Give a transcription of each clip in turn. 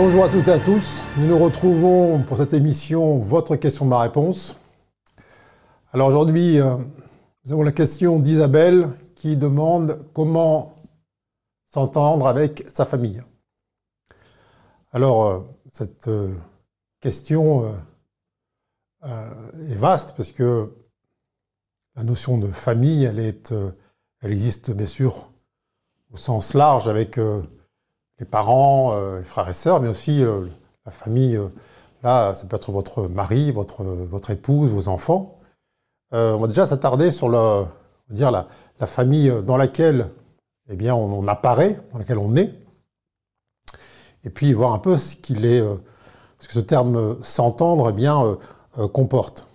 Bonjour à toutes et à tous. Nous nous retrouvons pour cette émission Votre question, ma réponse. Alors aujourd'hui, euh, nous avons la question d'Isabelle qui demande comment s'entendre avec sa famille. Alors, euh, cette euh, question est vaste parce que la notion de famille, elle, existe bien sûr au sens large avec les parents, les frères et sœurs, mais aussi la famille. Là, ça peut être votre mari, votre, votre épouse, vos enfants. Euh, on va déjà s'attarder sur le, dire la, famille dans laquelle eh bien, on, apparaît, dans laquelle on est, et puis voir un peu ce qu'il est, euh, ce que ce terme s'entendre eh euh, comporte.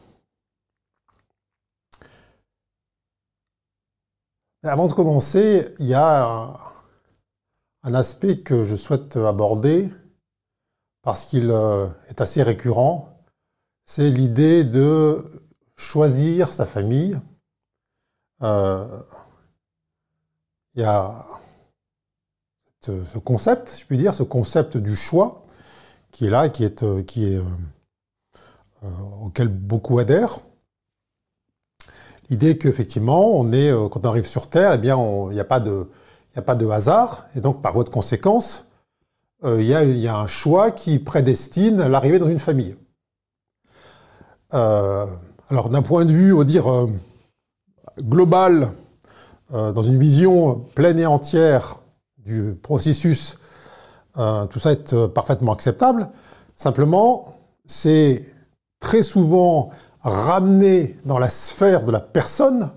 avant de commencer, il y a un aspect que je souhaite aborder parce qu'il est assez récurrent, c'est l'idée de choisir sa famille, euh, il y a ce concept, je puis dire, ce concept du choix qui est là, qui euh, qui est euh, auquel beaucoup adhèrent. L'idée qu'effectivement, on est, quand on arrive sur Terre, eh bien, il n'y a, pas de, a pas de hasard, et donc par voie de conséquence, il y, a, un choix qui prédestine l'arrivée dans une famille. Alors d'un point de vue, on dire, euh, global, euh, dans une vision pleine et entière du processus, euh, tout ça est parfaitement acceptable. Simplement, c'est très souvent ramené dans la sphère de la personne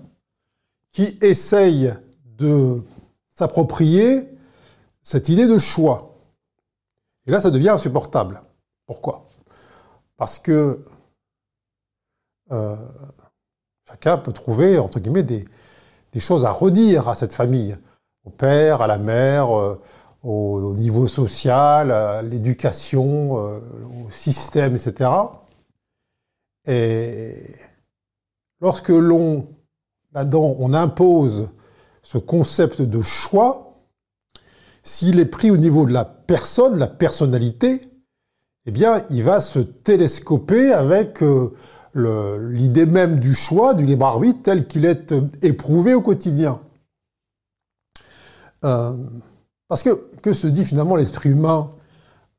qui essaye de s'approprier cette idée de choix. Et là, ça devient insupportable. Pourquoi? Parce que euh, chacun peut trouver, entre guillemets, des, choses à redire à cette famille, au père, à la mère, euh, au, niveau social, à l'éducation, euh, au système, etc. Et lorsque l'on, là-dedans, on impose ce concept de choix, s'il est pris au niveau de la personne, la personnalité, eh bien, il va se télescoper avec l'idée même du choix, du libre arbitre tel qu'il est euh, éprouvé au quotidien. Euh, parce que que se dit finalement l'esprit humain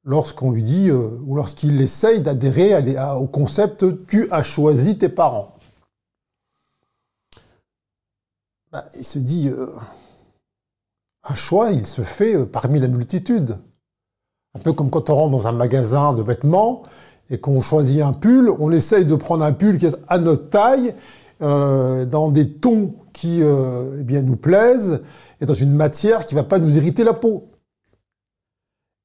lorsqu'on lui dit, euh, ou lorsqu'il essaye d'adhérer au concept tu as choisi tes parents ben, Il se dit, un choix, il se fait parmi la multitude. Un peu comme quand on rentre dans un magasin de vêtements et qu'on choisit un pull, on essaye de prendre un pull qui est à notre taille, euh, dans des tons qui euh, eh bien, nous plaisent, et dans une matière qui ne va pas nous irriter la peau.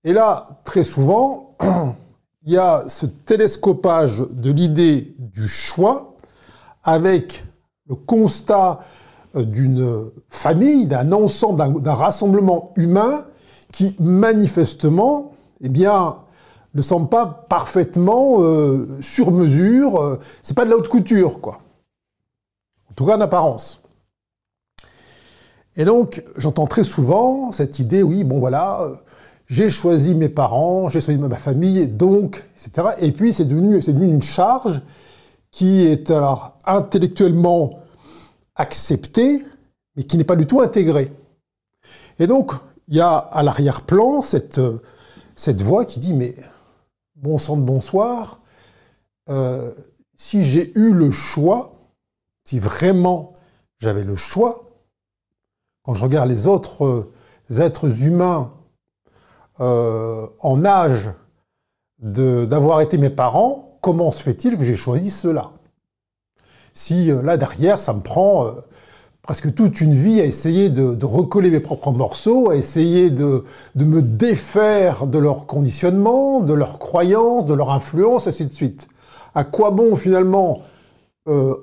Et là, très souvent, il y a ce télescopage de l'idée du choix avec le constat euh, d'une famille, d'un ensemble, d'un rassemblement humain qui manifestement, eh bien, ne semble pas parfaitement euh, sur mesure. Euh, c'est pas de la haute couture, quoi. En tout cas, en apparence. Et donc, j'entends très souvent cette idée, oui, bon voilà, euh, j'ai choisi mes parents, j'ai choisi ma famille, donc, etc. Et puis, c'est devenu, c'est devenu une charge qui est alors intellectuellement acceptée, mais qui n'est pas du tout intégrée. Et donc, il y a à l'arrière-plan cette, cette voix qui dit, mais bon sang de bonsoir, euh, si j'ai eu le choix, si vraiment j'avais le choix, quand je regarde les autres euh, êtres humains euh, en âge d'avoir été mes parents, comment se fait-il que j'ai choisi cela? Si là derrière, ça me prend presque toute une vie à essayer de, recoller mes propres morceaux, à essayer de, me défaire de leur conditionnement, de leurs croyances, de leur influence, ainsi de suite. À quoi bon finalement euh,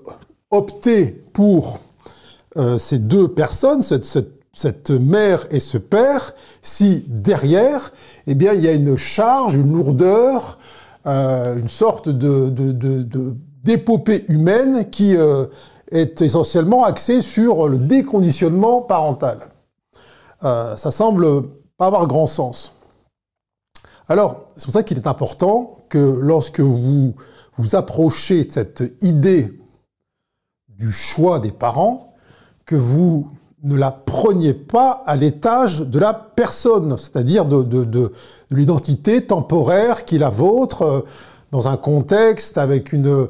opter pour euh, ces deux personnes, cette, mère et ce père, si derrière, eh bien, il y a une charge, une lourdeur, euh, une sorte de, d'épopée humaine qui est essentiellement axé sur le déconditionnement parental. Euh, ça semble pas avoir grand sens. Alors, c'est pour ça qu'il est important que lorsque vous vous approchez de cette idée du choix des parents, que vous ne la preniez pas à l'étage de la personne, c'est-à-dire de, l'identité temporaire qui est la vôtre, euh, dans un contexte avec une,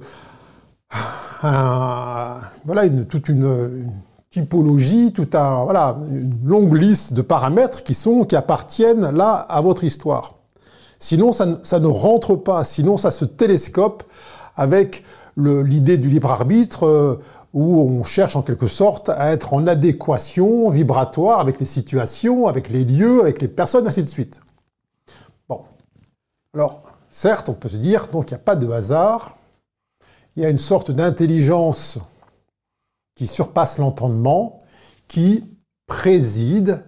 voilà, toute une, typologie, tout un, voilà, une longue liste de paramètres qui sont, qui appartiennent là à votre histoire. Sinon, ça, ça ne rentre pas. Sinon, ça se télescope avec l'idée du libre arbitre, euh, où on cherche en quelque sorte à être en adéquation vibratoire avec les situations, avec les lieux, avec les personnes, ainsi de suite. Bon. Alors, certes, on peut se dire, donc il n'y a pas de hasard, il y a une sorte d'intelligence qui surpasse l'entendement, qui préside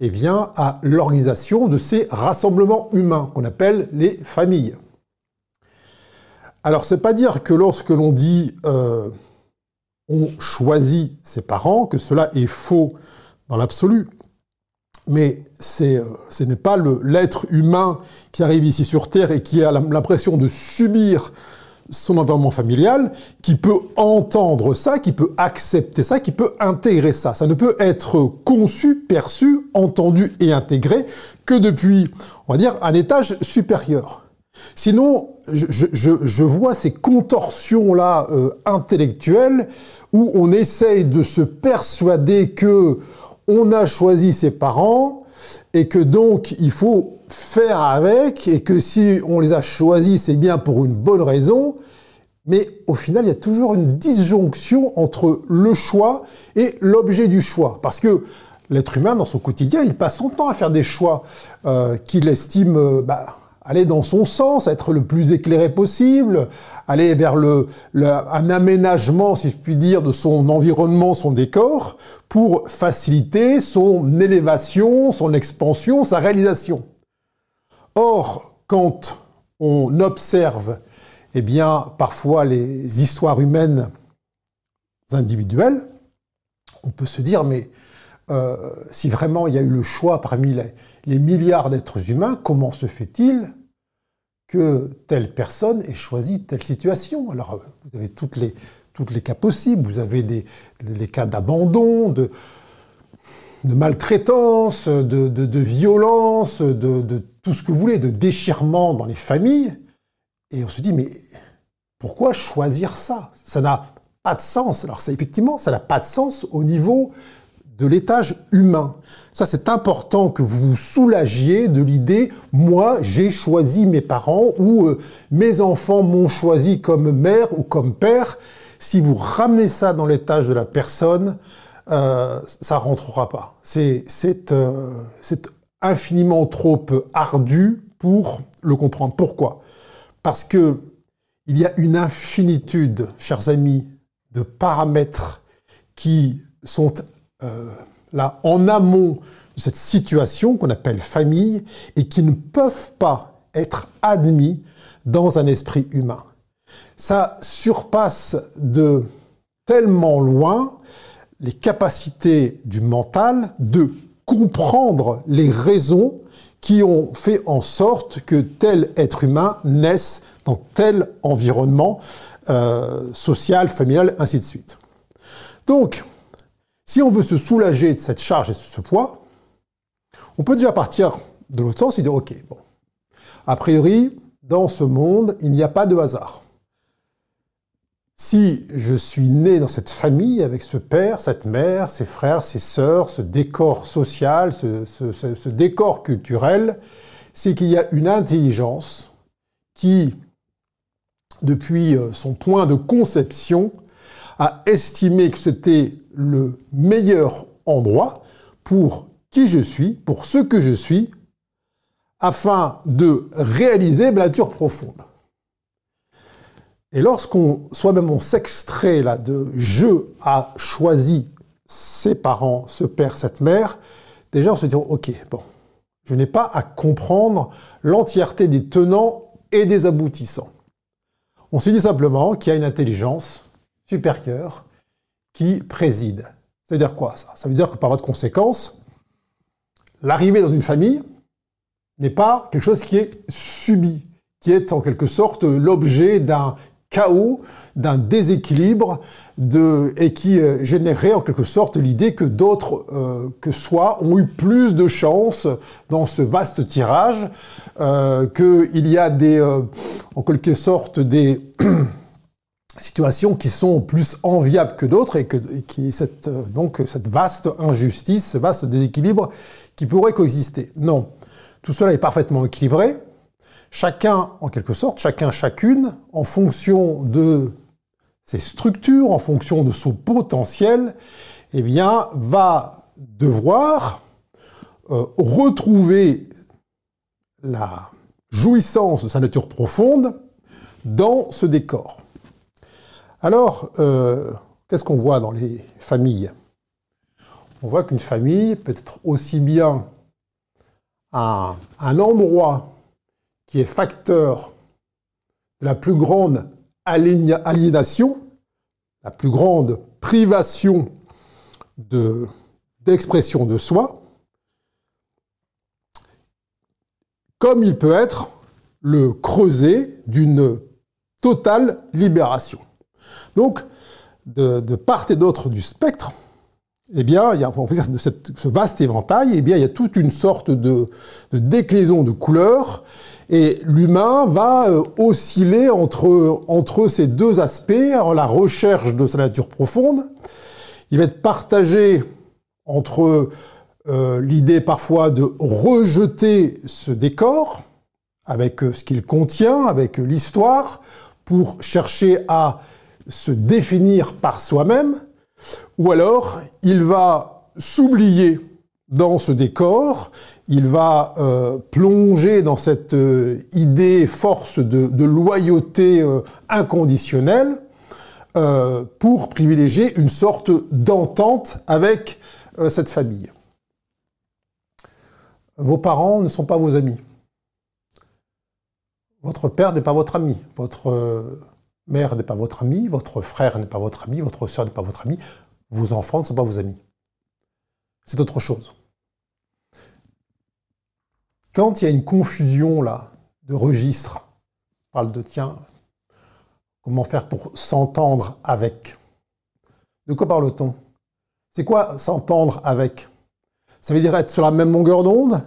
eh bien, à l'organisation de ces rassemblements humains qu'on appelle les familles. Alors, c'est pas dire que lorsque l'on dit euh, on choisit ses parents, que cela est faux dans l'absolu. Mais euh, ce n'est pas l'être humain qui arrive ici sur Terre et qui a l'impression de subir son environnement familial, qui peut entendre ça, qui peut accepter ça, qui peut intégrer ça. Ça ne peut être conçu, perçu, entendu et intégré que depuis, on va dire, un étage supérieur. Sinon, je, vois ces contorsions-là euh, intellectuelles où on essaye de se persuader que on a choisi ses parents et que donc il faut faire avec et que si on les a choisis, c'est bien pour une bonne raison. Mais au final, il y a toujours une disjonction entre le choix et l'objet du choix. Parce que l'être humain, dans son quotidien, il passe son temps à faire des choix euh, qu'il estime... Euh, bah, aller dans son sens, être le plus éclairé possible, aller vers un aménagement, si je puis dire, de son environnement, son décor, pour faciliter son élévation, son expansion, sa réalisation. Or, quand on observe, eh bien, parfois les histoires humaines individuelles, on peut se dire, mais euh, si vraiment il y a eu le choix parmi les, les milliards d'êtres humains, comment se fait-il que telle personne ait choisi telle situation? Alors, vous avez toutes les, toutes les cas possibles. Vous avez des, cas d'abandon, de, maltraitance, de, violence, de, tout ce que vous voulez, de déchirement dans les familles. Et on se dit, mais pourquoi choisir ça? Ça n'a pas de sens. Alors, effectivement, ça n'a pas de sens au niveau de l'étage humain. Ça, c'est important que vous vous soulagiez de l'idée, moi, j'ai choisi mes parents ou euh, mes enfants m'ont choisi comme mère ou comme père. Si vous ramenez ça dans l'étage de la personne, euh, ça rentrera pas. C'est euh, infiniment trop ardu pour le comprendre. Pourquoi? Parce que il y a une infinitude, chers amis, de paramètres qui sont euh, en amont de cette situation qu'on appelle famille et qui ne peuvent pas être admis dans un esprit humain. Ça surpasse de tellement loin les capacités du mental de comprendre les raisons qui ont fait en sorte que tel être humain naisse dans tel environnement euh, social, familial, ainsi de suite. Donc, si on veut se soulager de cette charge et de ce poids, on peut déjà partir de l'autre sens et dire, OK, bon, a priori, dans ce monde, il n'y a pas de hasard. Si je suis né dans cette famille avec ce père, cette mère, ses frères, ses sœurs, ce décor social, ce, décor culturel, c'est qu'il y a une intelligence qui, depuis euh, son point de conception, a estimé que c'était le meilleur endroit pour qui je suis, pour ce que je suis, afin de réaliser ma nature profonde. Et lorsqu'on, soi-même, on s'extrait là de je a choisi ses parents, ce père, cette mère, déjà on se dit, ok, bon, je n'ai pas à comprendre l'entièreté des tenants et des aboutissants. On se dit simplement qu'il y a une intelligence supérieure qui préside. C'est-à-dire quoi ça? Ça veut dire que par votre conséquence, l'arrivée dans une famille, n'est pas quelque chose qui est subi, qui est en quelque sorte l'objet d'un chaos, d'un déséquilibre, et qui euh, générait en quelque sorte l'idée que d'autres euh, que soi ont eu plus de chance dans ce vaste tirage, euh, qu'il y a des, en quelque sorte des situations qui sont plus enviables que d'autres et que et qui cette, donc cette vaste injustice, ce vaste déséquilibre qui pourrait coexister. Non, tout cela est parfaitement équilibré. Chacun, en quelque sorte, chacun, chacune, en fonction de ses structures, en fonction de son potentiel, eh bien, va devoir euh, retrouver la jouissance de sa nature profonde dans ce décor. Alors, euh, qu'est-ce qu'on voit dans les familles? On voit qu'une famille peut être aussi bien un, un endroit qui est facteur de la plus grande aliénation, la plus grande privation d'expression de, soi, comme il peut être le creuset d'une totale libération. Donc, de, part et d'autre du spectre, eh bien, il y a, de ce vaste éventail, eh bien, il y a toute une sorte de, de déclinaison de couleurs et l'humain va euh, osciller entre, entre ces deux aspects, en la recherche de sa nature profonde. Il va être partagé entre euh, l'idée parfois de rejeter ce décor, avec euh, ce qu'il contient, avec l'histoire, pour chercher à se définir par soi-même, ou alors il va s'oublier dans ce décor, il va euh, plonger dans cette euh, idée force de, loyauté euh, inconditionnelle pour privilégier une sorte d'entente avec cette famille. Vos parents ne sont pas vos amis. Votre père n'est pas votre ami. Votre mère n'est pas votre ami. Votre frère n'est pas votre ami. Votre soeur n'est pas votre ami. Vos enfants ne sont pas vos amis. C'est autre chose. Quand il y a une confusion là de registres, on parle de tiens, comment faire pour s'entendre avec? De quoi parle-t-on? C'est quoi s'entendre avec? Ça veut dire être sur la même longueur d'onde?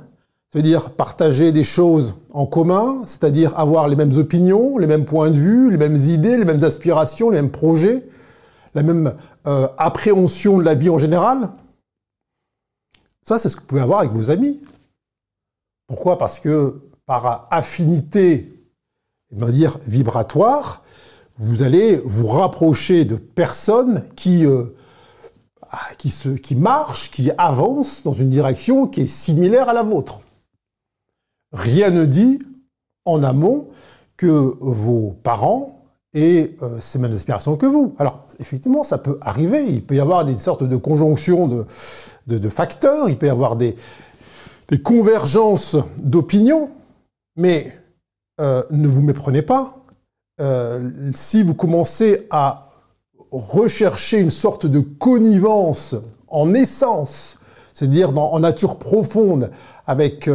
Ça veut dire partager des choses en commun, c'est-à-dire avoir les mêmes opinions, les mêmes points de vue, les mêmes idées, les mêmes aspirations, les mêmes projets, la même euh, appréhension de la vie en général Ça, c'est ce que vous pouvez avoir avec vos amis. Pourquoi? Parce que par affinité, on va dire vibratoire, vous allez vous rapprocher de personnes qui, euh, ah, qui marchent, qui avancent dans une direction qui est similaire à la vôtre. Rien ne dit en amont que vos parents aient euh, ces mêmes aspirations que vous. Alors, effectivement, ça peut arriver. Il peut y avoir des sortes de conjonctions de, facteurs. Il peut y avoir des, convergences d'opinion, mais euh, ne vous méprenez pas. Euh, si vous commencez à rechercher une sorte de connivence en essence, c'est-à-dire en nature profonde, avec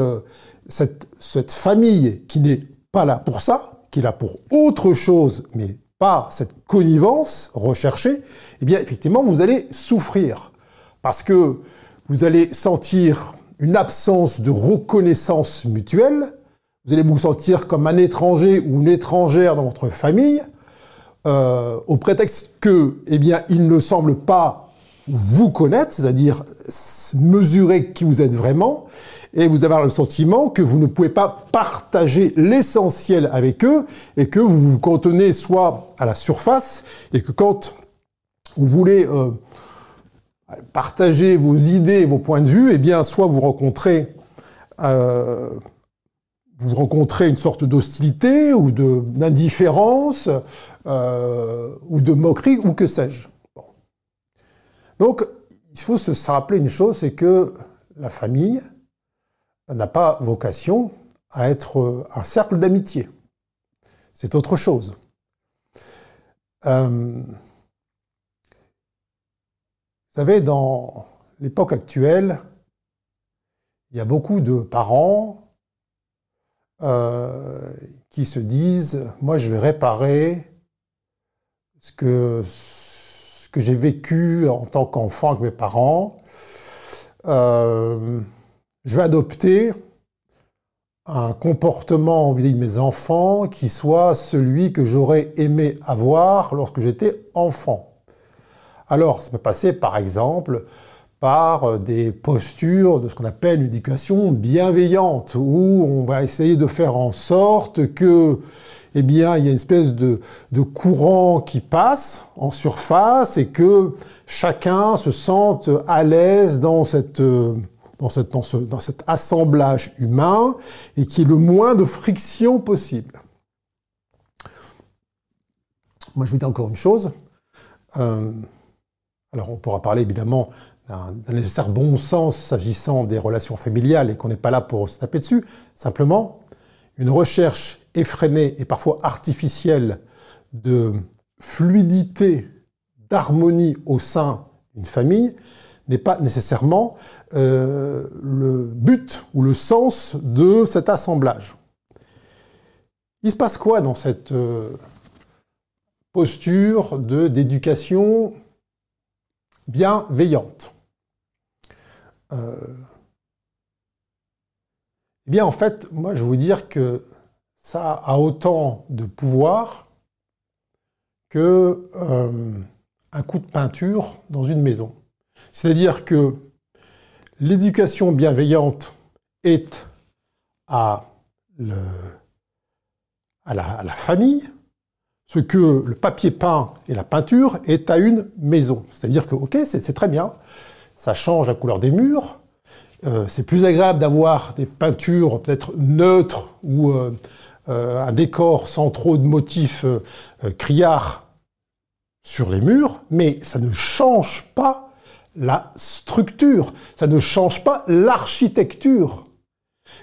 cette, famille qui n'est pas là pour ça, qui est là pour autre chose, mais pas cette connivence recherchée, eh bien effectivement vous allez souffrir. Parce que vous allez sentir une absence de reconnaissance mutuelle, vous allez vous sentir comme un étranger ou une étrangère dans votre famille, euh, au prétexte que, eh bien, il ne semble pas vous connaître, c'est-à-dire mesurer qui vous êtes vraiment, et vous avez le sentiment que vous ne pouvez pas partager l'essentiel avec eux, et que vous vous contenez soit à la surface, et que quand vous voulez euh, partager vos idées, vos points de vue, eh bien, soit vous rencontrez, euh, vous rencontrez une sorte d'hostilité ou d'indifférence euh, ou de moquerie ou que sais-je. Donc, il faut se rappeler une chose, c'est que la famille n'a pas vocation à être un cercle d'amitié. C'est autre chose. Euh, vous savez, dans l'époque actuelle, il y a beaucoup de parents qui se disent, moi je vais réparer ce que, ce que j'ai vécu en tant qu'enfant avec mes parents. Je vais adopter un comportement vis-à-vis de mes enfants qui soit celui que j'aurais aimé avoir lorsque j'étais enfant. Alors, ça peut passer par exemple par des postures de ce qu'on appelle une éducation bienveillante, où on va essayer de faire en sorte que, eh bien, il y a une espèce de, de courant qui passe en surface et que chacun se sente à l'aise dans cette dans, dans, cet assemblage humain et qui est le moins de friction possible. Moi, je vous dis encore une chose. Euh, alors, on pourra parler évidemment d'un nécessaire bon sens s'agissant des relations familiales et qu'on n'est pas là pour se taper dessus. Simplement, une recherche effrénée et parfois artificielle de fluidité, d'harmonie au sein d'une famille n'est pas nécessairement euh, le but ou le sens de cet assemblage. Il se passe quoi dans cette euh, posture d'éducation bienveillante? Euh, Eh bien, en fait, moi, je veux vous dire que ça a autant de pouvoir que un coup de peinture dans une maison. C'est-à-dire que l'éducation bienveillante est à, la, famille, ce que le papier peint et la peinture est à une maison. C'est-à-dire que, ok, c'est très bien, ça change la couleur des murs, euh, c'est plus agréable d'avoir des peintures peut-être neutres ou euh, euh, un décor sans trop de motifs criards sur les murs, mais ça ne change pas la structure, ça ne change pas l'architecture.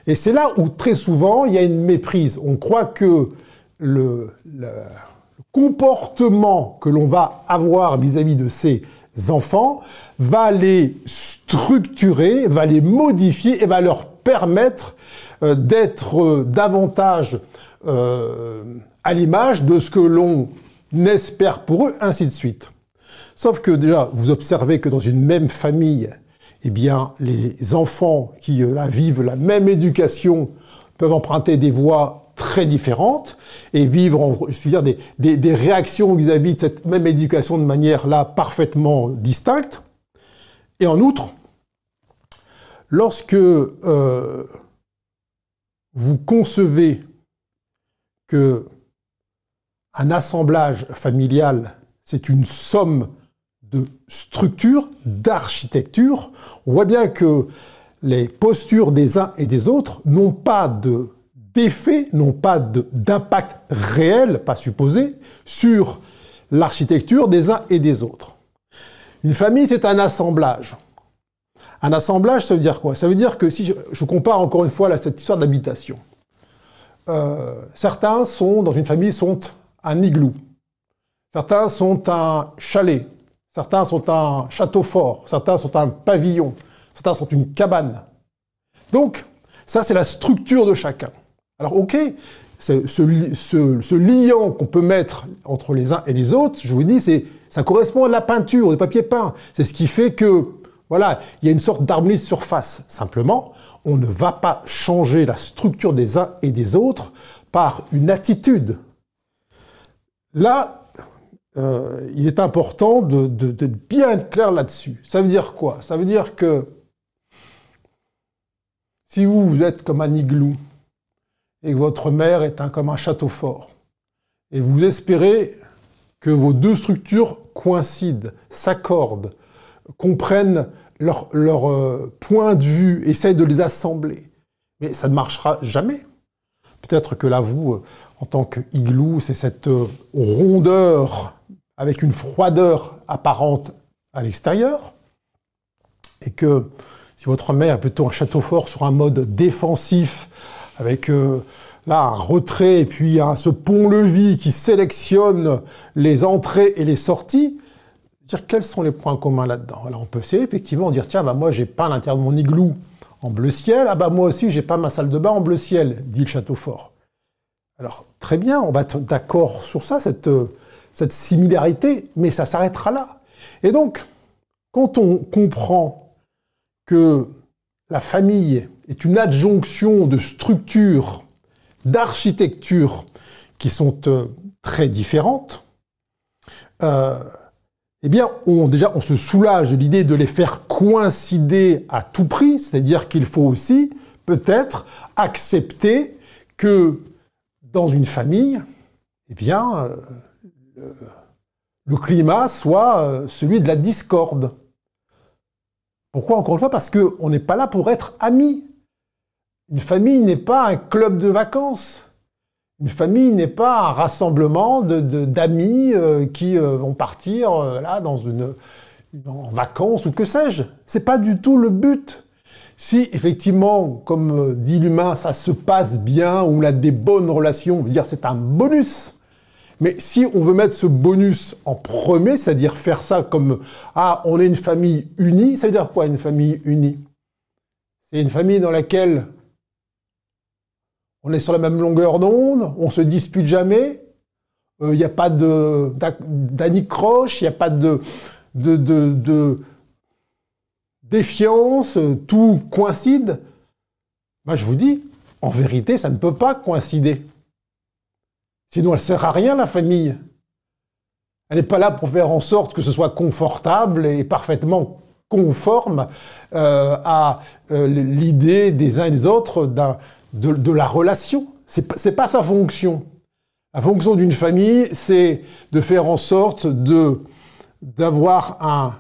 Et c'est là où très souvent il y a une méprise. On croit que le, comportement que l'on va avoir vis-à-vis de ses enfants va les structurer, va les modifier et va leur permettre euh, d'être euh, davantage euh, à l'image de ce que l'on espère pour eux, ainsi de suite. Sauf que déjà, vous observez que dans une même famille, eh bien, les enfants qui euh, vivent la même éducation peuvent emprunter des voies très différentes et vivre, je veux des, réactions vis-à-vis de cette même éducation de manière là parfaitement distincte. Et en outre, lorsque euh, vous concevez que un assemblage familial, c'est une somme de structure, d'architecture, on voit bien que les postures des uns et des autres n'ont pas de d'effet, n'ont pas d'impact réel, pas supposé, sur l'architecture des uns et des autres. Une famille, c'est un assemblage. Un assemblage, ça veut dire quoi? Ça veut dire que si je, compare encore une fois cette histoire d'habitation, euh, certains sont, dans une famille, sont un igloo. Certains sont un chalet. Certains sont un château fort, certains sont un pavillon, certains sont une cabane. Donc, ça, c'est la structure de chacun. Alors, ok, ce, ce, liant qu'on peut mettre entre les uns et les autres, je vous dis, ça correspond à la peinture, au papier peint. C'est ce qui fait que, voilà, il y a une sorte d'harmonie de surface. Simplement, on ne va pas changer la structure des uns et des autres par une attitude. Là, euh, il est important d'être bien clair là-dessus. Ça veut dire quoi? Ça veut dire que si vous, vous êtes comme un igloo et que votre mère est comme un château fort, et vous espérez que vos deux structures coïncident, s'accordent, comprennent leur, leur euh, point de vue, essayent de les assembler, mais ça ne marchera jamais. Peut-être que là, vous, euh, en tant qu'igloo, c'est cette rondeur avec une froideur apparente à l'extérieur, et que si votre mère est plutôt un château fort sur un mode défensif, avec euh, là un retrait et puis ce pont-levis qui sélectionne les entrées et les sorties, dire quels sont les points communs là-dedans. Alors on peut essayer effectivement dire tiens bah moi j'ai à l'intérieur de mon igloo en bleu ciel. Ah bah moi aussi, j'ai pas ma salle de bain en bleu ciel, dit le château fort. Alors très bien, on va être d'accord sur ça, cette, euh, cette similarité, mais ça s'arrêtera là. Et donc, quand on comprend que la famille est une adjonction de structures, d'architecture qui sont euh, très différentes, euh, eh bien, on, déjà, on se soulage de l'idée de les faire coïncider à tout prix, c'est-à-dire qu'il faut aussi peut-être accepter que dans une famille, eh bien, euh, le climat soit euh, celui de la discorde. Pourquoi encore une fois? Parce qu'on n'est pas là pour être amis. Une famille n'est pas un club de vacances. Une famille n'est pas un rassemblement d'amis euh, qui vont partir là dans une en vacances ou que sais-je. C'est pas du tout le but. Si effectivement, comme dit l'humain, ça se passe bien, ou on a des bonnes relations, c'est un bonus. Mais si on veut mettre ce bonus en premier, c'est-à-dire faire ça comme ah on est une famille unie, ça veut dire quoi une famille unie? C'est une famille dans laquelle on est sur la même longueur d'onde, on se dispute jamais, il euh, n'y a pas de d'anicroche, il n'y a pas de, de, défiance, tout coïncide. Moi je vous dis, en vérité, ça ne peut pas coïncider. Sinon, elle sert à rien, la famille. Elle n'est pas là pour faire en sorte que ce soit confortable et parfaitement conforme euh, à euh, l'idée des uns et des autres de, la relation. C'est n'est pas sa fonction. La fonction d'une famille, c'est de faire en sorte de d'avoir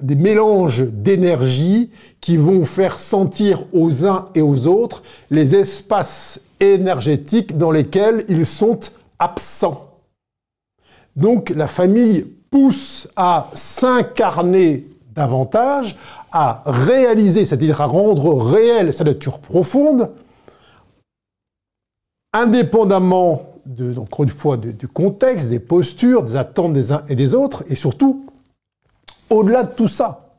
des mélanges d'énergie qui vont faire sentir aux uns et aux autres les espaces énergétiques dans lesquels ils sont absent. Donc la famille pousse à s'incarner davantage, à réaliser, c'est-à-dire à rendre réelle sa nature profonde, indépendamment, de, encore une fois, du contexte, des postures, des attentes des uns et des autres, et surtout, au-delà de tout ça.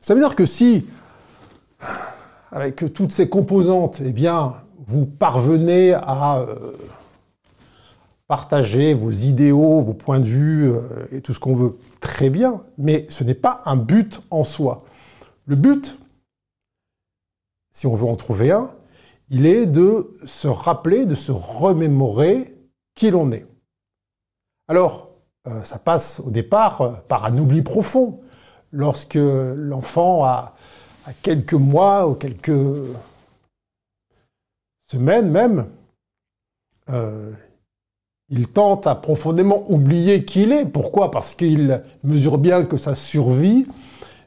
Ça veut dire que si, avec toutes ces composantes, eh bien, vous parvenez à... Euh, partager vos idéaux, vos points de vue euh, et tout ce qu'on veut, très bien, mais ce n'est pas un but en soi. Le but, si on veut en trouver un, il est de se rappeler, de se remémorer qui l'on est. Alors, euh, ça passe au départ euh, par un oubli profond. Lorsque l'enfant a, quelques mois ou quelques semaines même, il tente à profondément oublier qui il est. Pourquoi? Parce qu'il mesure bien que sa survie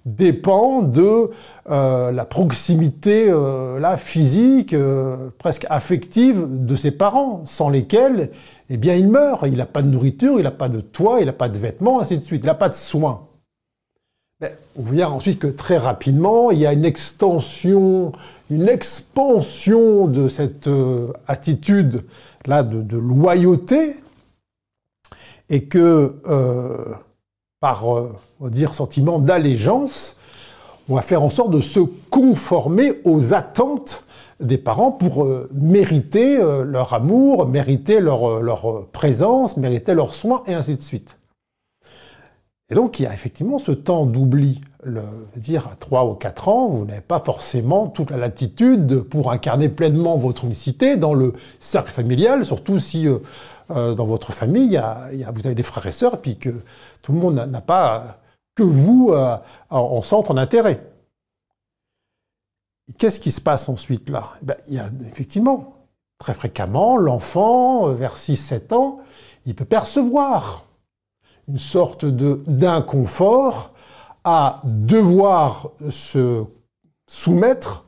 dépend de euh, la proximité euh, physique, euh, presque affective de ses parents, sans lesquels eh bien, il meurt. Il n'a pas de nourriture, il n'a pas de toit, il n'a pas de vêtements, ainsi de suite. Il n'a pas de soins. on voit ensuite que très rapidement, il y a une extension, une expansion de cette attitude là de, loyauté, et que euh, par, euh, on va dire, sentiment d'allégeance, on va faire en sorte de se conformer aux attentes des parents pour euh, mériter leur amour, mériter leur, leur, présence, mériter leurs soins, et ainsi de suite. Et donc il y a effectivement ce temps d'oubli. Dire à 3 ou 4 ans, vous n'avez pas forcément toute la latitude pour incarner pleinement votre unicité dans le cercle familial, surtout si euh, euh, dans votre famille, vous avez des frères et sœurs, puis que tout le monde n'a pas que vous euh, en centre d'intérêt. Qu'est-ce qui se passe ensuite là? Eh ben, Il y a effectivement, très fréquemment, l'enfant, vers 6-7 ans, il peut percevoir une sorte d'inconfort à devoir se soumettre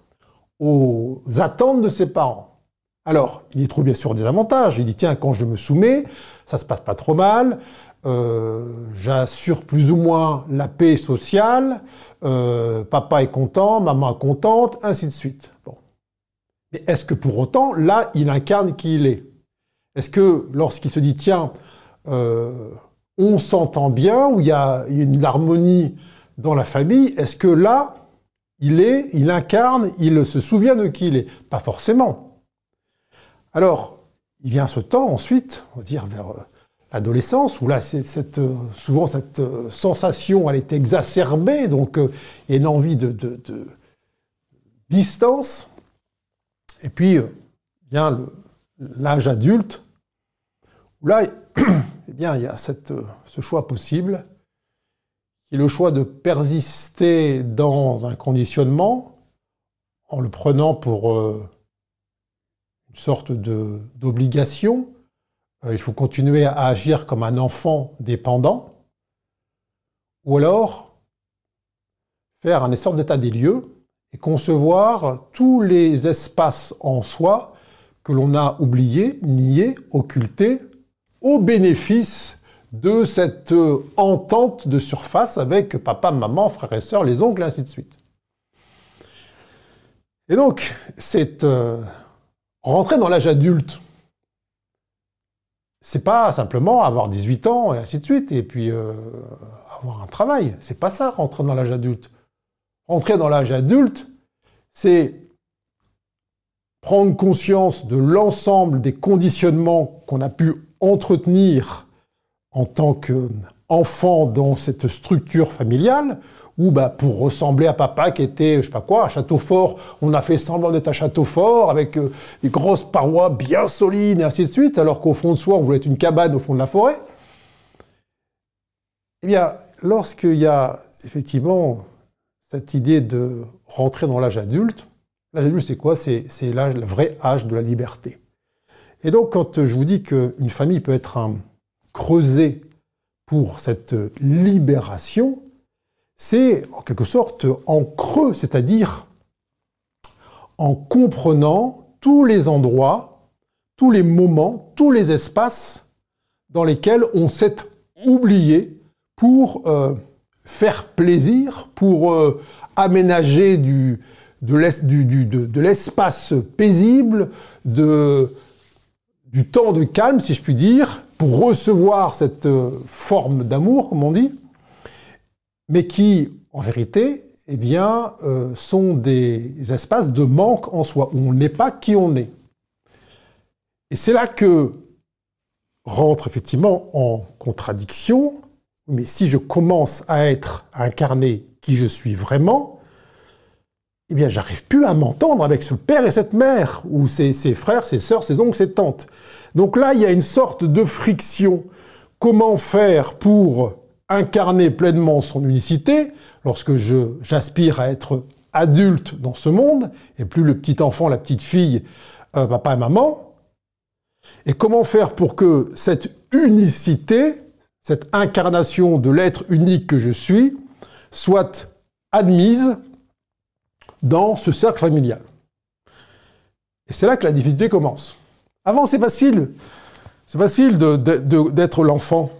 aux attentes de ses parents. Alors, il y trouve bien sûr des avantages. Il dit, tiens, quand je me soumets, ça se passe pas trop mal, euh, j'assure plus ou moins la paix sociale, euh, papa est content, maman est contente, ainsi de suite. Bon. Mais est-ce que pour autant, là, il incarne qui il est? Est-ce que lorsqu'il se dit, tiens, euh, on s'entend bien, où il y a une harmonie dans la famille, est-ce que là, il est, il incarne, il se souvient de qui il est? Pas forcément. Alors, il vient ce temps ensuite, on va dire vers euh, l'adolescence, où là, cette, euh, souvent cette euh, sensation, elle est exacerbée, donc il y a une envie de, de distance. Et puis vient l'âge adulte, où là, eh bien, il y a cette, ce choix possible, qui est le choix de persister dans un conditionnement en le prenant pour euh, une sorte d'obligation. Euh, il faut continuer à agir comme un enfant dépendant, ou alors faire un essor d'état des lieux et concevoir tous les espaces en soi que l'on a oubliés, niés, occultés, au bénéfice de cette euh, entente de surface avec papa, maman, frères et sœurs, les oncles, ainsi de suite. Et donc, c'est euh, rentrer dans l'âge adulte. C'est pas simplement avoir 18 ans et ainsi de suite, et puis euh, avoir un travail. C'est pas ça, rentrer dans l'âge adulte. Rentrer dans l'âge adulte, c'est prendre conscience de l'ensemble des conditionnements qu'on a pu entretenir en tant qu'enfant dans cette structure familiale, où bah, pour ressembler à papa qui était, je sais pas quoi, à Châteaufort, on a fait semblant d'être à Châteaufort, avec euh, des grosses parois bien solides, et ainsi de suite, alors qu'au fond de soi, on voulait être une cabane au fond de la forêt. Eh bien, lorsqu'il y a effectivement cette idée de rentrer dans l'âge adulte, l'âge adulte, c'est quoi? C'est le vrai âge de la liberté. Et donc, quand je vous dis qu'une famille peut être un creuset pour cette libération, c'est en quelque sorte en creux, c'est-à-dire en comprenant tous les endroits, tous les moments, tous les espaces dans lesquels on s'est oublié pour euh, faire plaisir, pour euh, aménager du, de l'espace paisible, du temps de calme, si je puis dire, pour recevoir cette euh, forme d'amour, comme on dit, mais qui, en vérité, eh bien, euh, sont des espaces de manque en soi, où on n'est pas qui on est. Et c'est là que rentre effectivement en contradiction, mais si je commence à être incarné qui je suis vraiment, eh bien, j'arrive plus à m'entendre avec ce père et cette mère, ou ses, frères, ses sœurs, ses oncles, ses tantes. Donc là, il y a une sorte de friction. Comment faire pour incarner pleinement son unicité lorsque j'aspire à être adulte dans ce monde, et plus le petit enfant, la petite fille, euh, papa et maman? Et comment faire pour que cette unicité, cette incarnation de l'être unique que je suis, soit admise dans ce cercle familial? Et c'est là que la difficulté commence. Avant, c'est facile. C'est facile d'être l'enfant.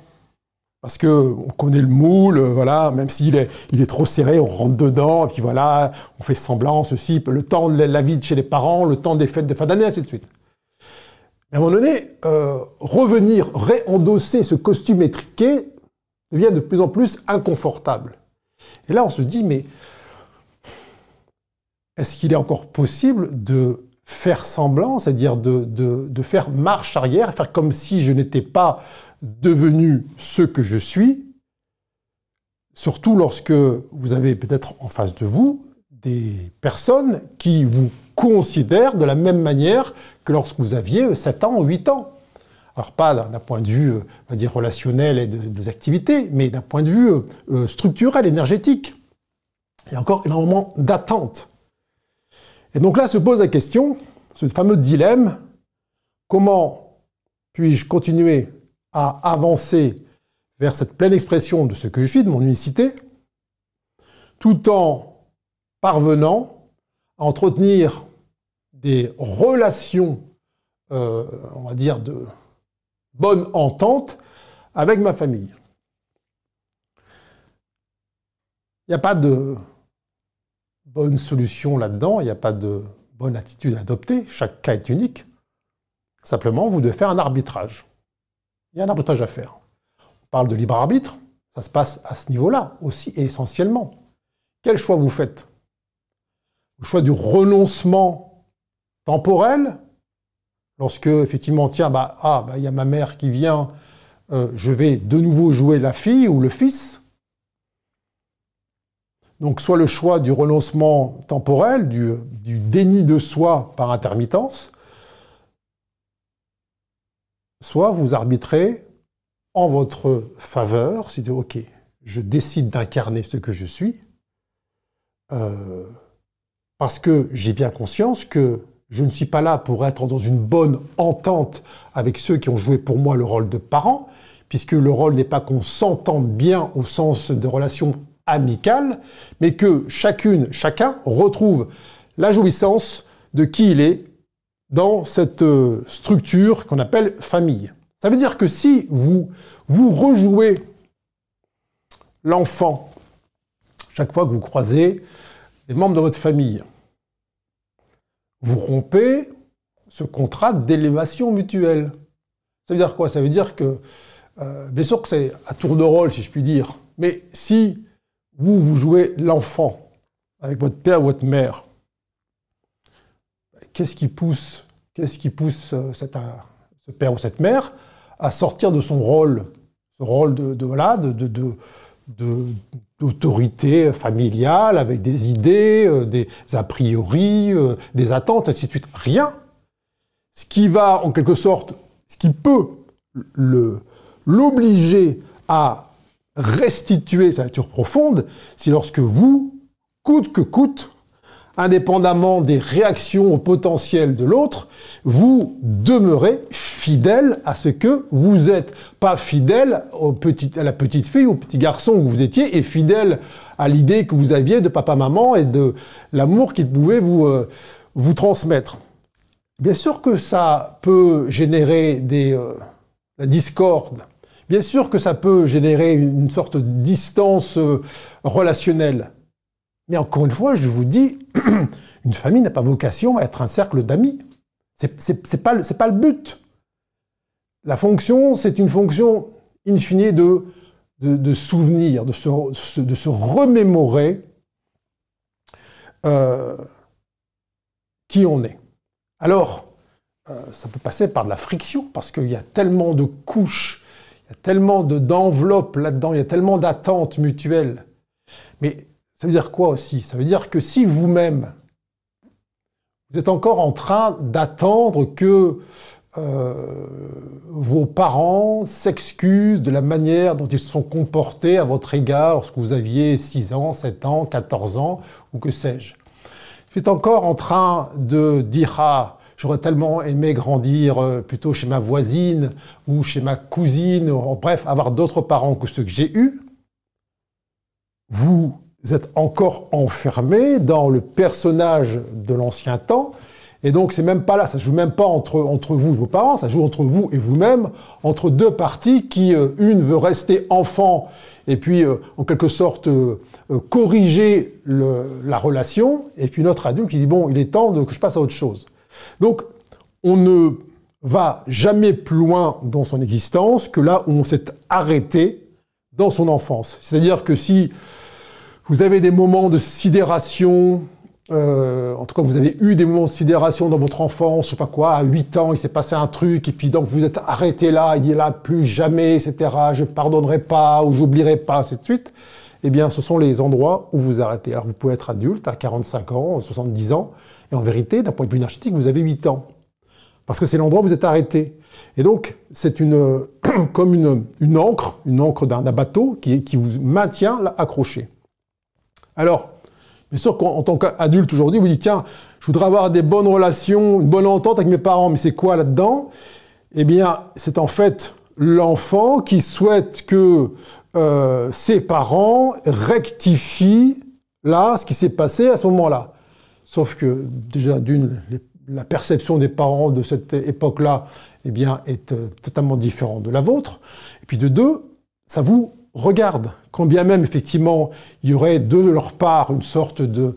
Parce que on connaît le moule, voilà, même s'il est, il est trop serré, on rentre dedans, et puis voilà, on fait semblant, ceci, le temps de la vie chez les parents, le temps des fêtes de fin d'année, ainsi de suite. Mais à un moment donné, euh, revenir, réendosser ce costume étriqué devient de plus en plus inconfortable. Et là, on se dit, mais est-ce qu'il est encore possible de faire semblant, c'est-à-dire de, faire marche arrière, faire comme si je n'étais pas devenu ce que je suis, surtout lorsque vous avez peut-être en face de vous des personnes qui vous considèrent de la même manière que lorsque vous aviez 7 ans ou 8 ans. Alors pas d'un point de vue, on va dire, relationnel et de, des activités, mais d'un point de vue euh, structurel, énergétique. Il y a encore énormément d'attentes. Et donc là se pose la question, ce fameux dilemme, comment puis-je continuer à avancer vers cette pleine expression de ce que je suis, de mon unicité, tout en parvenant à entretenir des relations, euh, on va dire, de bonne entente avec ma famille. Il n'y a pas de bonne solution là-dedans, il n'y a pas de bonne attitude à adopter, chaque cas est unique. Simplement, vous devez faire un arbitrage. Il y a un arbitrage à faire. On parle de libre arbitre, ça se passe à ce niveau-là aussi et essentiellement. Quel choix vous faites? Le choix du renoncement temporel, lorsque effectivement, tiens, bah, ah, bah, il y a ma mère qui vient, euh, je vais de nouveau jouer la fille ou le fils. Donc soit le choix du renoncement temporel, du, déni de soi par intermittence, soit vous arbitrez en votre faveur, c'est ok, je décide d'incarner ce que je suis, euh, parce que j'ai bien conscience que je ne suis pas là pour être dans une bonne entente avec ceux qui ont joué pour moi le rôle de parent, puisque le rôle n'est pas qu'on s'entende bien au sens de relations amicales, mais que chacune, chacun retrouve la jouissance de qui il est dans cette euh, structure qu'on appelle famille. Ça veut dire que si vous, vous rejouez l'enfant chaque fois que vous croisez des membres de votre famille, vous rompez ce contrat d'élévation mutuelle. Ça veut dire quoi? Ça veut dire que, euh, bien sûr que c'est à tour de rôle, si je puis dire, mais si vous, vous jouez l'enfant avec votre père ou votre mère, qu'est-ce qui pousse, qu'est-ce qui pousse euh, ce père ou cette mère à sortir de son rôle, ce rôle de, voilà, de, d'autorité familiale avec des idées, euh, des a priori, euh, des attentes, ainsi de suite. Rien. Ce qui va, en quelque sorte, ce qui peut l'obliger à restituer sa nature profonde, c'est lorsque vous, coûte que coûte, indépendamment des réactions potentielles de l'autre, vous demeurez fidèle à ce que vous êtes. Pas fidèle à la petite fille ou au petit garçon que vous étiez, et fidèle à l'idée que vous aviez de papa-maman et de l'amour qu'il pouvait vous, euh, vous transmettre. Bien sûr que ça peut générer des, euh, la discorde. Bien sûr que ça peut générer une sorte de distance euh, relationnelle. Mais encore une fois, je vous dis, une famille n'a pas vocation à être un cercle d'amis. C'est pas, pas le but. La fonction, c'est une fonction in fine de, de, souvenir, de se, de se remémorer euh, qui on est. Alors, euh, ça peut passer par de la friction, parce qu'il y a tellement de couches, il y a tellement d'enveloppes là-dedans, il y a tellement d'attentes mutuelles. Mais ça veut dire quoi aussi? Ça veut dire que si vous-même, vous êtes encore en train d'attendre que euh, vos parents s'excusent de la manière dont ils se sont comportés à votre égard lorsque vous aviez 6 ans, 7 ans, 14 ans, ou que sais-je. Vous êtes encore en train de dire Ah, j'aurais tellement aimé grandir euh, plutôt chez ma voisine ou chez ma cousine, bref, avoir d'autres parents que ceux que j'ai eus. Vous êtes encore enfermé dans le personnage de l'ancien temps. Et donc, c'est même pas là, ça joue même pas entre, entre vous et vos parents, ça joue entre vous et vous-même, entre deux parties qui, euh, une veut rester enfant et puis, euh, en quelque sorte, euh, corriger la relation, et puis une autre adulte qui dit, bon, il est temps de, que je passe à autre chose. Donc, on ne va jamais plus loin dans son existence que là où on s'est arrêté dans son enfance. C'est-à-dire que si vous avez des moments de sidération, euh, en tout cas, vous avez eu des moments de sidération dans votre enfance, je sais pas quoi, à 8 ans, il s'est passé un truc, et puis donc vous êtes arrêté là, il dit là, plus jamais, etc., je pardonnerai pas, ou j'oublierai pas, ainsi de suite. Eh bien, ce sont les endroits où vous arrêtez. Alors, vous pouvez être adulte à 45 ans, 70 ans, et en vérité, d'un point de vue énergétique, vous avez 8 ans. Parce que c'est l'endroit où vous êtes arrêté. Et donc, c'est une, comme une, une encre, une encre d'un bateau qui, qui vous maintient accroché. Alors, bien sûr qu'en tant qu'adulte aujourd'hui, vous dites, tiens, je voudrais avoir des bonnes relations, une bonne entente avec mes parents, mais c'est quoi là-dedans? Eh bien, c'est en fait l'enfant qui souhaite que euh, ses parents rectifient là ce qui s'est passé à ce moment-là. Sauf que déjà, d'une, la perception des parents de cette époque-là eh bien, est euh, totalement différente de la vôtre. Et puis de deux, ça vous regarde, quand bien même effectivement il y aurait de leur part une sorte de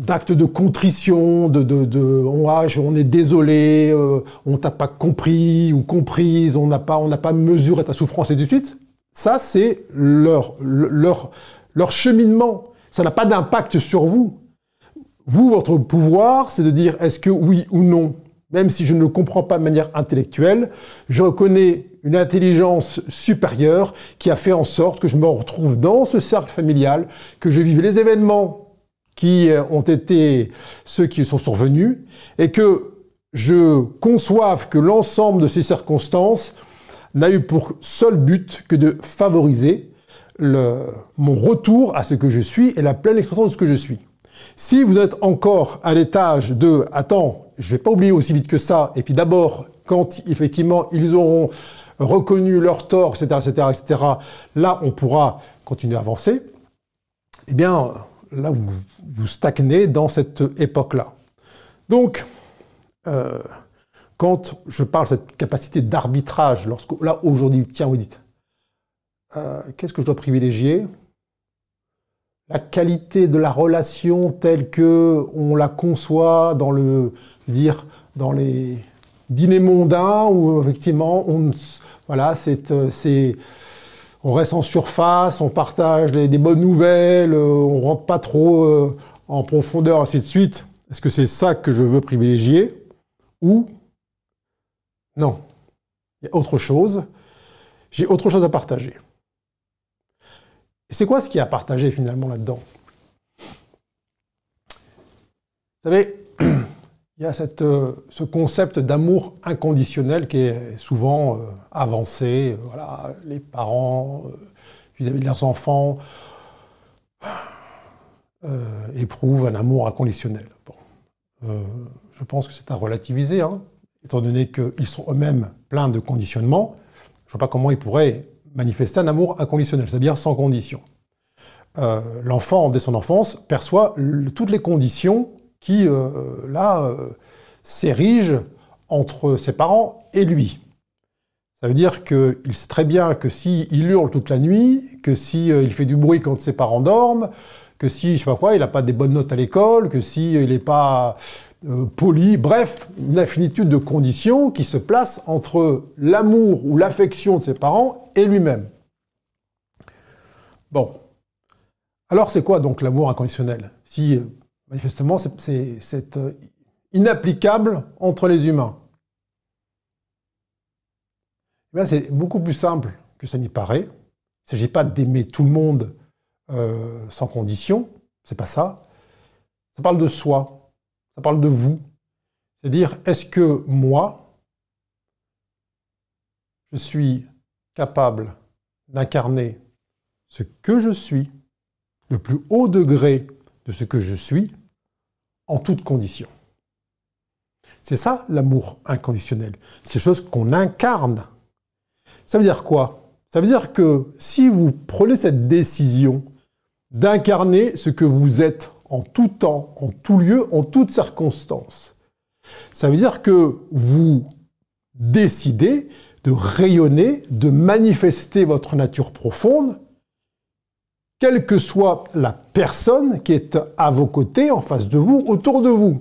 d'acte de contrition, de, de, ah, on est désolé, euh, on t'a pas compris ou comprise, on n'a pas, on n'a pas mesuré ta souffrance et de suite. Ça, c'est leur, leur, leur cheminement. Ça n'a pas d'impact sur vous. Vous, votre pouvoir, c'est de dire est-ce que oui ou non, même si je ne le comprends pas de manière intellectuelle, je reconnais une intelligence supérieure qui a fait en sorte que je me retrouve dans ce cercle familial, que je vive les événements qui ont été ceux qui sont survenus, et que je conçoive que l'ensemble de ces circonstances n'a eu pour seul but que de favoriser mon retour à ce que je suis et la pleine expression de ce que je suis. Si vous êtes encore à l'étage de attends, je vais pas oublier aussi vite que ça, et puis d'abord, quand effectivement ils auront reconnu leur tort, etc., etc., etc., là on pourra continuer à avancer, eh bien là vous, vous stagnez dans cette époque-là. Donc, euh, quand je parle de cette capacité d'arbitrage, lorsque là aujourd'hui, tiens, vous dites, euh, qu'est-ce que je dois privilégier? La qualité de la relation telle que on la conçoit dans le dire dans les dîners mondains où effectivement on voilà c'est euh, c'est on reste en surface, on partage des bonnes nouvelles, on rentre pas trop en profondeur, ainsi de suite. Est-ce que c'est ça que je veux privilégier ou non, il y a autre chose, j'ai autre chose à partager. C'est quoi ce qu'il y a à partager finalement là-dedans? Vous savez, il y a euh, ce concept d'amour inconditionnel qui est souvent euh, avancé. voilà, les parents, euh, vis-à-vis de leurs enfants, éprouvent un amour inconditionnel. je pense que c'est à relativiser. Hein étant donné qu'ils sont eux-mêmes pleins de conditionnements, je ne vois pas comment ils pourraient manifester un amour inconditionnel, c'est-à-dire sans condition. Euh, l'enfant, dès son enfance, perçoit toutes les conditions qui, euh, là, euh, s'érigent entre ses parents et lui. Ça veut dire qu'il sait très bien que s'il hurle toute la nuit, que s'il fait du bruit quand ses parents dorment, que si, je sais quoi, il n'a pas des bonnes notes à l'école, que s'il n'est pas euh, poli, bref, une infinitude de conditions qui se placent entre l'amour ou l'affection de ses parents et lui-même. Bon. Alors c'est quoi donc l'amour inconditionnel? Si euh, manifestement c'est euh, inapplicable entre les humains. Eh c'est beaucoup plus simple que ça n'y paraît. Il ne s'agit pas d'aimer tout le monde sans condition, c'est pas ça. Ça parle de soi, ça parle de vous. C'est-à-dire, est-ce que moi, je suis capable d'incarner ce que je suis, le plus haut degré de ce que je suis, en toutes conditions. C'est ça l'amour inconditionnel. C'est chose qu'on incarne. Ça veut dire quoi? Ça veut dire que si vous prenez cette décision d'incarner ce que vous êtes en tout temps, en tout lieu, en toutes circonstances. Ça veut dire que vous décidez de rayonner, de manifester votre nature profonde, quelle que soit la personne qui est à vos côtés, en face de vous, autour de vous.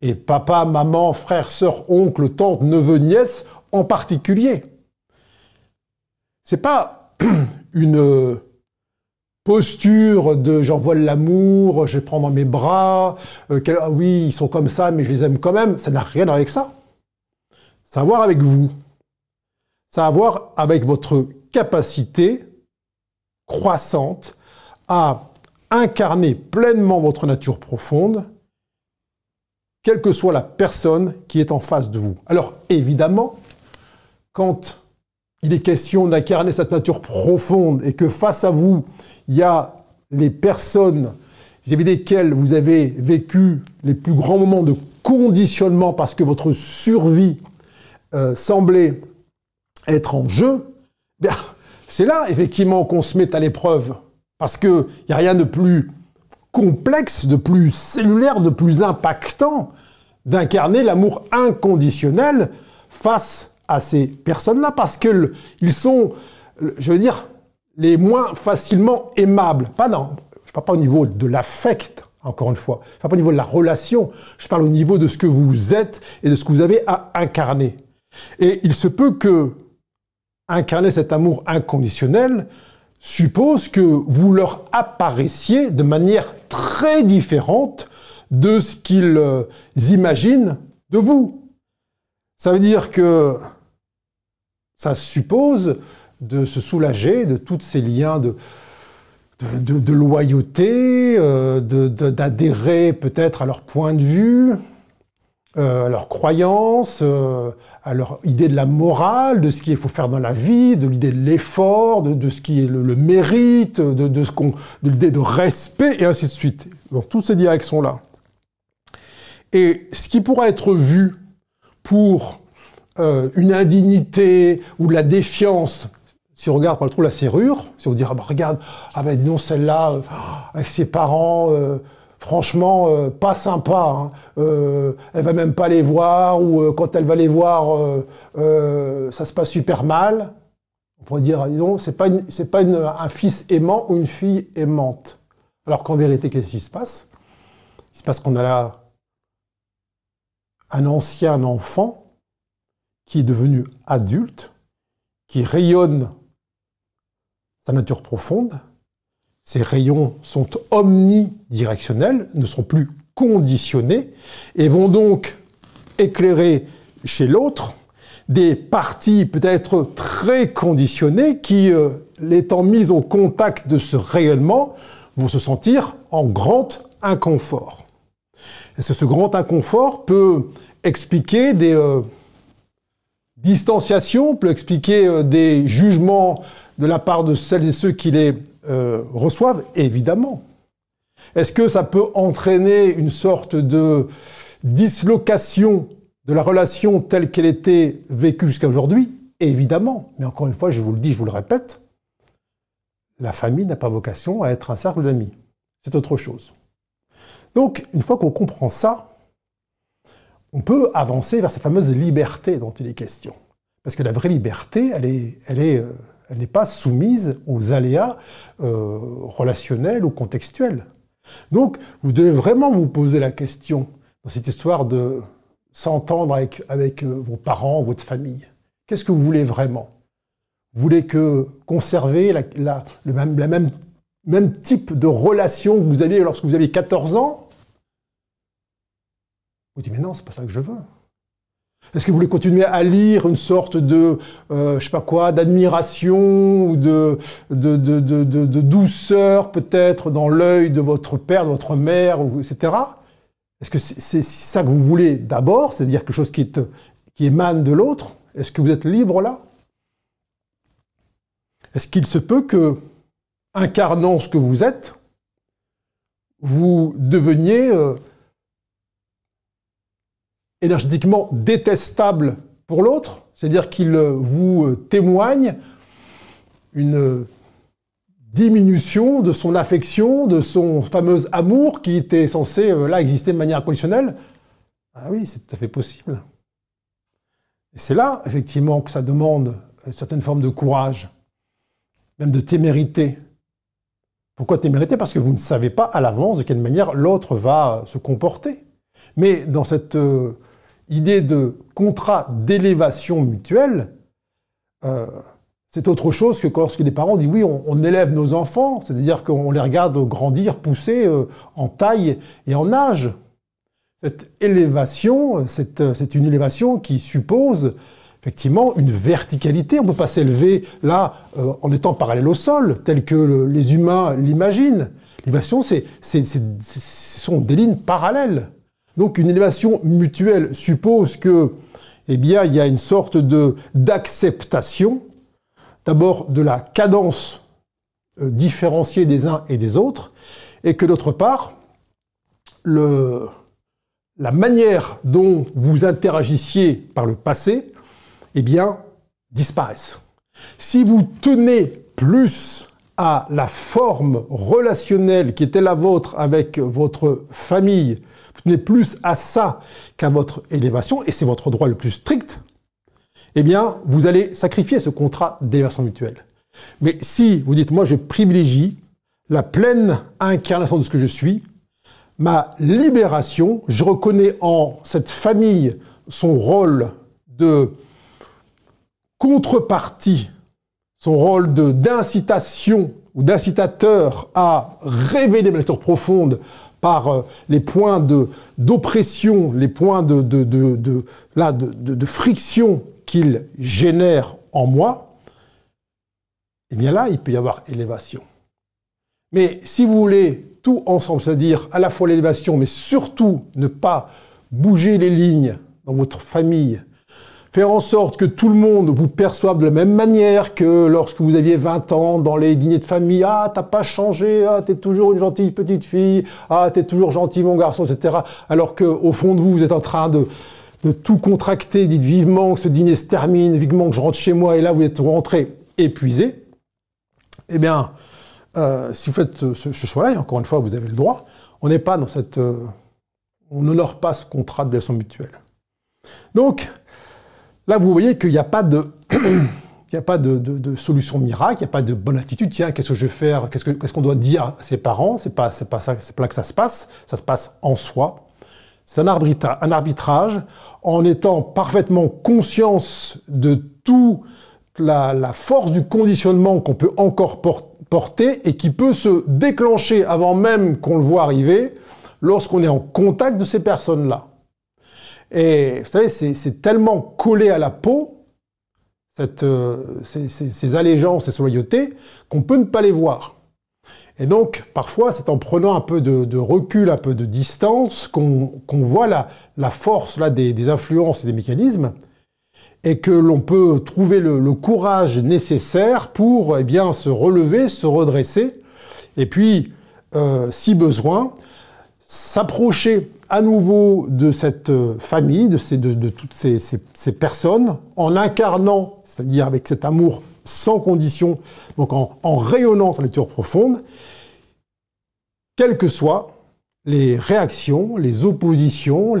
Et papa, maman, frère, sœur, oncle, tante, neveu, nièce en particulier. C'est pas une posture de j'envoie l'amour, je prends dans mes bras, euh, ah oui, ils sont comme ça, mais je les aime quand même, ça n'a rien avec ça. Ça a à voir avec vous. Ça a à voir avec votre capacité croissante à incarner pleinement votre nature profonde, quelle que soit la personne qui est en face de vous. Alors évidemment, quand il est question d'incarner cette nature profonde et que face à vous, il y a les personnes vis-à-vis desquelles vous avez vécu les plus grands moments de conditionnement parce que votre survie euh, semblait être en jeu, bien, c'est là effectivement qu'on se met à l'épreuve. Parce qu'il n'y a rien de plus complexe, de plus cellulaire, de plus impactant d'incarner l'amour inconditionnel face à ces personnes-là, parce qu'ils sont, je veux dire, les moins facilement aimables. Pas non, je parle pas au niveau de l'affect, encore une fois. Je parle pas au niveau de la relation. Je parle au niveau de ce que vous êtes et de ce que vous avez à incarner. Et il se peut que incarner cet amour inconditionnel suppose que vous leur apparaissiez de manière très différente de ce qu'ils euh, imaginent de vous. Ça veut dire que ça suppose de se soulager de tous ces liens de, de, loyauté, euh, d'adhérer peut-être à leur point de vue, euh, à leurs croyances, euh, à leur idée de la morale, de ce qu'il faut faire dans la vie, de l'idée de l'effort, de, ce qui est le, mérite, de, de l'idée de respect, et ainsi de suite. Dans toutes ces directions-là. Et ce qui pourra être vu pour euh, une indignité ou de la défiance, si on regarde par le trou la serrure, si on dit ah bah regarde, ah ben dis celle-là, euh, avec ses parents, euh, franchement pas sympa, hein. elle va même pas les voir ou quand elle va les voir, ça se passe super mal. On pourrait dire disons c'est pas pas un fils aimant ou une fille aimante. Alors qu'en vérité qu'est-ce qui se passe? Il se passe qu'on a là un ancien enfant qui est devenu adulte, qui rayonne sa nature profonde. Ces rayons sont omnidirectionnels, ne sont plus conditionnés, et vont donc éclairer chez l'autre des parties peut-être très conditionnées qui, euh, étant mises au contact de ce rayonnement, vont se sentir en grand inconfort. Et ce grand inconfort peut expliquer des euh, distanciations, peut expliquer euh, des jugements de la part de celles et ceux qui les euh, reçoivent, évidemment. Est-ce que ça peut entraîner une sorte de dislocation de la relation telle qu'elle était vécue jusqu'à aujourd'hui? Évidemment. Mais encore une fois, je vous le dis, je vous le répète, la famille n'a pas vocation à être un cercle d'amis. C'est autre chose. Donc, une fois qu'on comprend ça, on peut avancer vers cette fameuse liberté dont il est question. Parce que la vraie liberté, elle euh, n'est pas soumise aux aléas euh, relationnels ou contextuels. Donc, vous devez vraiment vous poser la question dans cette histoire de s'entendre avec, euh, vos parents, votre famille. Qu'est-ce que vous voulez vraiment? Vous voulez que conserver la, le même type de relation que vous aviez lorsque vous aviez 14 ans? Vous dites, mais non, c'est pas ça que je veux. Est-ce que vous voulez continuer à lire une sorte de, euh, je sais pas quoi, d'admiration ou de, douceur peut-être dans l'œil de votre père, de votre mère, etc. Est-ce que c'est ça que vous voulez d'abord, c'est-à-dire quelque chose qui émane de l'autre? Est-ce que vous êtes libre là? Est-ce qu'il se peut que, incarnant ce que vous êtes, vous deveniez euh, énergétiquement détestable pour l'autre, c'est-à-dire qu'il vous témoigne une diminution de son affection, de son fameux amour qui était censé euh, là exister de manière inconditionnelle. Ah oui, c'est tout à fait possible. C'est là, effectivement, que ça demande une certaine forme de courage, même de témérité. Pourquoi témérité? Parce que vous ne savez pas à l'avance de quelle manière l'autre va se comporter. Mais dans cette euh, idée de contrat d'élévation mutuelle, euh, c'est autre chose que lorsque les parents disent oui, on, élève nos enfants, c'est-à-dire qu'on les regarde grandir, pousser euh, en taille et en âge. Cette élévation, c'est une élévation qui suppose effectivement une verticalité. On ne peut pas s'élever là en étant parallèle au sol, tel que les humains l'imaginent. L'élévation, ce sont des lignes parallèles. Donc une élévation mutuelle suppose que, eh bien, il y a une sorte de d'acceptation, d'abord de la cadence euh, différenciée des uns et des autres, et que d'autre part, la manière dont vous interagissiez par le passé, eh bien. Si vous tenez plus à la forme relationnelle qui était la vôtre avec votre famille, vous tenez plus à ça qu'à votre élévation, et c'est votre droit le plus strict, eh bien, vous allez sacrifier ce contrat d'élévation mutuelle. Mais si vous dites, moi, je privilégie la pleine incarnation de ce que je suis, ma libération, je reconnais en cette famille son rôle de contrepartie, son rôle d'incitation ou d'incitateur à révéler ma nature profonde par euh, les points d'oppression, les points de, de, de, de, friction qu'il génère en moi, eh bien là, il peut y avoir élévation. Mais si vous voulez tout ensemble, c'est-à-dire à la fois l'élévation, mais surtout ne pas bouger les lignes dans votre famille, faire en sorte que tout le monde vous perçoive de la même manière que lorsque vous aviez 20 ans dans les dîners de famille. Ah, t'as pas changé, ah, t'es toujours une gentille petite fille, ah, t'es toujours gentil mon garçon, etc. Alors que au fond de vous, vous êtes en train de, de tout contracter, dites vivement que ce dîner se termine, vivement que je rentre chez moi, et là vous êtes rentré épuisé. Eh bien, euh, si vous faites ce, choix-là, et encore une fois, vous avez le droit, on n'est pas dans cette... Euh, on n'honore pas ce contrat de leçon mutuelle. Donc, Là, vous voyez qu'il n'y a pas de... Il n'y a pas de, solution miracle, il n'y a pas de bonne attitude. Tiens, qu'est-ce que je vais faire? Qu'est-ce qu'on doit dire à ses parents? C'est pas, c'est pas ça, c'est pas là que ça se passe. Ça se passe en soi. C'est un, arbitrage en étant parfaitement conscience de toute la, la force du conditionnement qu'on peut encore porter et qui peut se déclencher avant même qu'on le voit arriver lorsqu'on est en contact de ces personnes-là. Et vous savez, c'est tellement collé à la peau, euh, ces, allégeances, ces loyautés, qu'on peut ne pas les voir. Et donc, parfois, c'est en prenant un peu de, recul, un peu de distance, qu'on voit la, la, force là, des, influences et des mécanismes, et que l'on peut trouver le, courage nécessaire pour eh bien, se relever, se redresser, et puis, euh, si besoin, s'approcher à nouveau de cette euh, famille, de, toutes ces, personnes, en incarnant, c'est-à-dire avec cet amour sans condition, donc en, en rayonnant sa nature profonde, quelles que soient les réactions, les oppositions,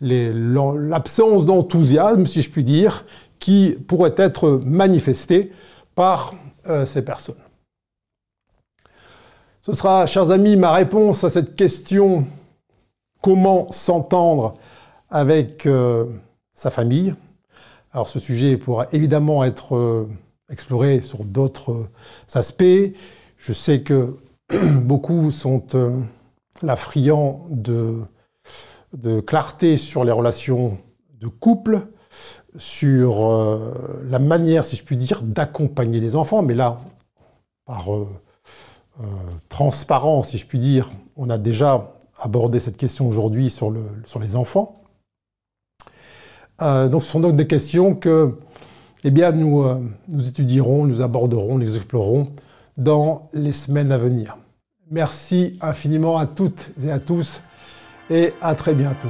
l'absence d'enthousiasme, si je puis dire, qui pourraient être manifestées par euh, ces personnes. Ce sera, chers amis, ma réponse à cette question comment s'entendre avec euh, sa famille? Alors ce sujet pourra évidemment être euh, exploré sur d'autres euh, aspects. Je sais que beaucoup sont la de, de, clarté sur les relations de couple, sur la manière, si je puis dire, d'accompagner les enfants. Mais là, par transparence, si je puis dire, on a déjà abordé cette question aujourd'hui sur, le, sur les enfants. Euh, donc ce sont donc des questions que eh euh, nous étudierons, nous aborderons, nous explorerons dans les semaines à venir. Merci infiniment à toutes et à tous et à très bientôt.